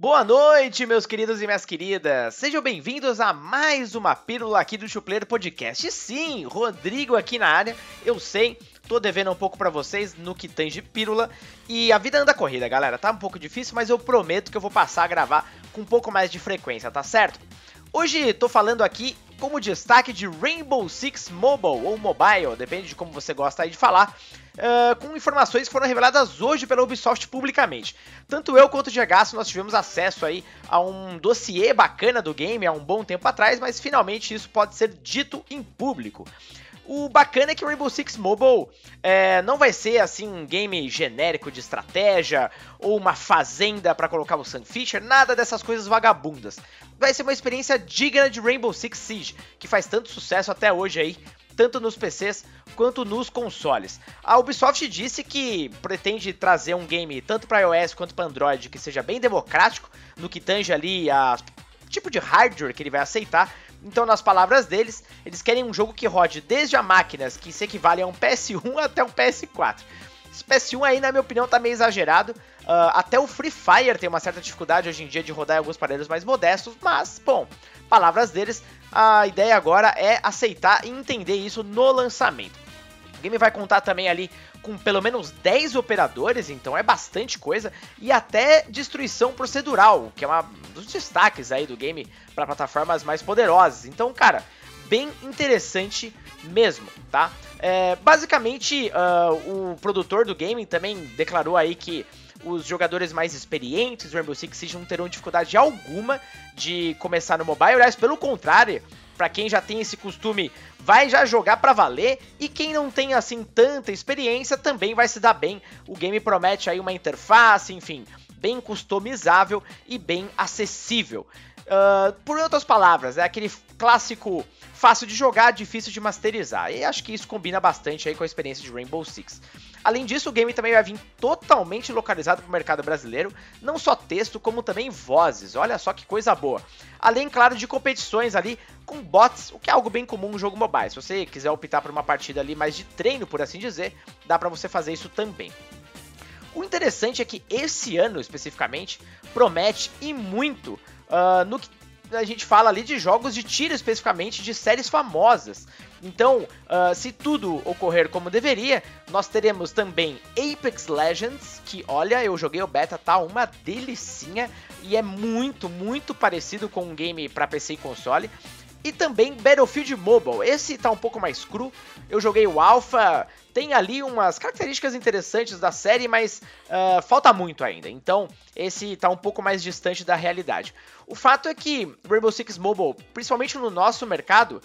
Boa noite, meus queridos e minhas queridas. Sejam bem-vindos a mais uma pílula aqui do Chupleiro Podcast. Sim, Rodrigo aqui na área. Eu sei, tô devendo um pouco para vocês no que tange pílula. E a vida anda corrida, galera. Tá um pouco difícil, mas eu prometo que eu vou passar a gravar com um pouco mais de frequência, tá certo? Hoje tô falando aqui como destaque de Rainbow Six Mobile ou Mobile, depende de como você gosta aí de falar uh, com informações que foram reveladas hoje pela Ubisoft publicamente. Tanto eu quanto o Diagaço nós tivemos acesso aí a um dossiê bacana do game há um bom tempo atrás, mas finalmente isso pode ser dito em público. O bacana é que o Rainbow Six Mobile é, não vai ser assim um game genérico de estratégia ou uma fazenda para colocar o Sun Feature, nada dessas coisas vagabundas. Vai ser uma experiência digna de Rainbow Six Siege, que faz tanto sucesso até hoje aí tanto nos PCs quanto nos consoles. A Ubisoft disse que pretende trazer um game tanto para iOS quanto para Android que seja bem democrático no que tange ali a tipo de hardware que ele vai aceitar. Então, nas palavras deles, eles querem um jogo que rode desde a máquinas que se equivalem a um PS1 até um PS4. Esse PS1 aí, na minha opinião, tá meio exagerado. Uh, até o Free Fire tem uma certa dificuldade hoje em dia de rodar em alguns aparelhos mais modestos, mas, bom, palavras deles, a ideia agora é aceitar e entender isso no lançamento. O game vai contar também ali com pelo menos 10 operadores, então é bastante coisa, e até destruição procedural, que é um dos destaques aí do game para plataformas mais poderosas. Então, cara, bem interessante mesmo, tá? É, basicamente, uh, o produtor do game também declarou aí que os jogadores mais experientes do Rainbow Six Siege não terão dificuldade alguma de começar no mobile. Aliás, pelo contrário, para quem já tem esse costume, vai já jogar para valer. E quem não tem assim tanta experiência também vai se dar bem. O game promete aí uma interface, enfim, bem customizável e bem acessível. Uh, por outras palavras, é aquele clássico fácil de jogar, difícil de masterizar. E acho que isso combina bastante aí com a experiência de Rainbow Six. Além disso, o game também vai vir totalmente localizado para o mercado brasileiro, não só texto, como também vozes. Olha só que coisa boa. Além, claro, de competições ali com bots, o que é algo bem comum no jogo mobile. Se você quiser optar por uma partida ali mais de treino, por assim dizer, dá para você fazer isso também. O interessante é que esse ano especificamente promete e muito uh, no que a gente fala ali de jogos de tiro especificamente de séries famosas. Então, uh, se tudo ocorrer como deveria, nós teremos também Apex Legends, que olha, eu joguei o beta, tá uma delicinha e é muito, muito parecido com um game para PC e console. E também Battlefield Mobile, esse tá um pouco mais cru. Eu joguei o Alpha, tem ali umas características interessantes da série, mas uh, falta muito ainda. Então, esse tá um pouco mais distante da realidade. O fato é que Rainbow Six Mobile, principalmente no nosso mercado,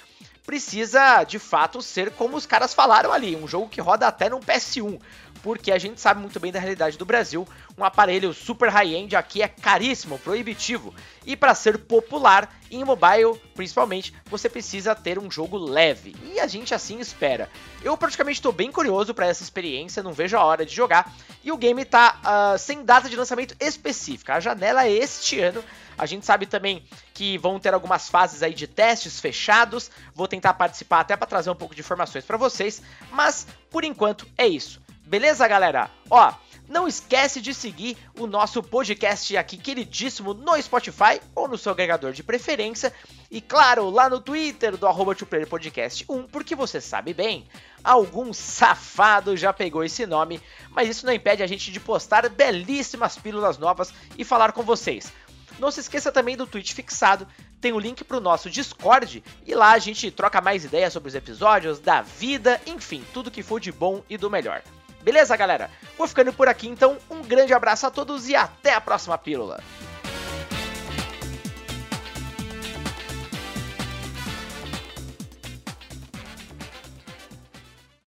precisa de fato ser como os caras falaram ali, um jogo que roda até no PS1 porque a gente sabe muito bem da realidade do Brasil. Um aparelho super high-end aqui é caríssimo, proibitivo. E para ser popular em mobile, principalmente, você precisa ter um jogo leve. E a gente assim espera. Eu praticamente estou bem curioso para essa experiência, não vejo a hora de jogar. E o game está uh, sem data de lançamento específica. A janela é este ano. A gente sabe também que vão ter algumas fases aí de testes fechados. Vou tentar participar até para trazer um pouco de informações para vocês, mas por enquanto é isso. Beleza, galera? Ó, não esquece de seguir o nosso podcast aqui queridíssimo no Spotify ou no seu agregador de preferência. E claro, lá no Twitter do arroba Podcast 1, porque você sabe bem, algum safado já pegou esse nome, mas isso não impede a gente de postar belíssimas pílulas novas e falar com vocês. Não se esqueça também do tweet fixado, tem o link para o nosso Discord e lá a gente troca mais ideias sobre os episódios, da vida, enfim, tudo que for de bom e do melhor. Beleza, galera? Vou ficando por aqui então. Um grande abraço a todos e até a próxima pílula.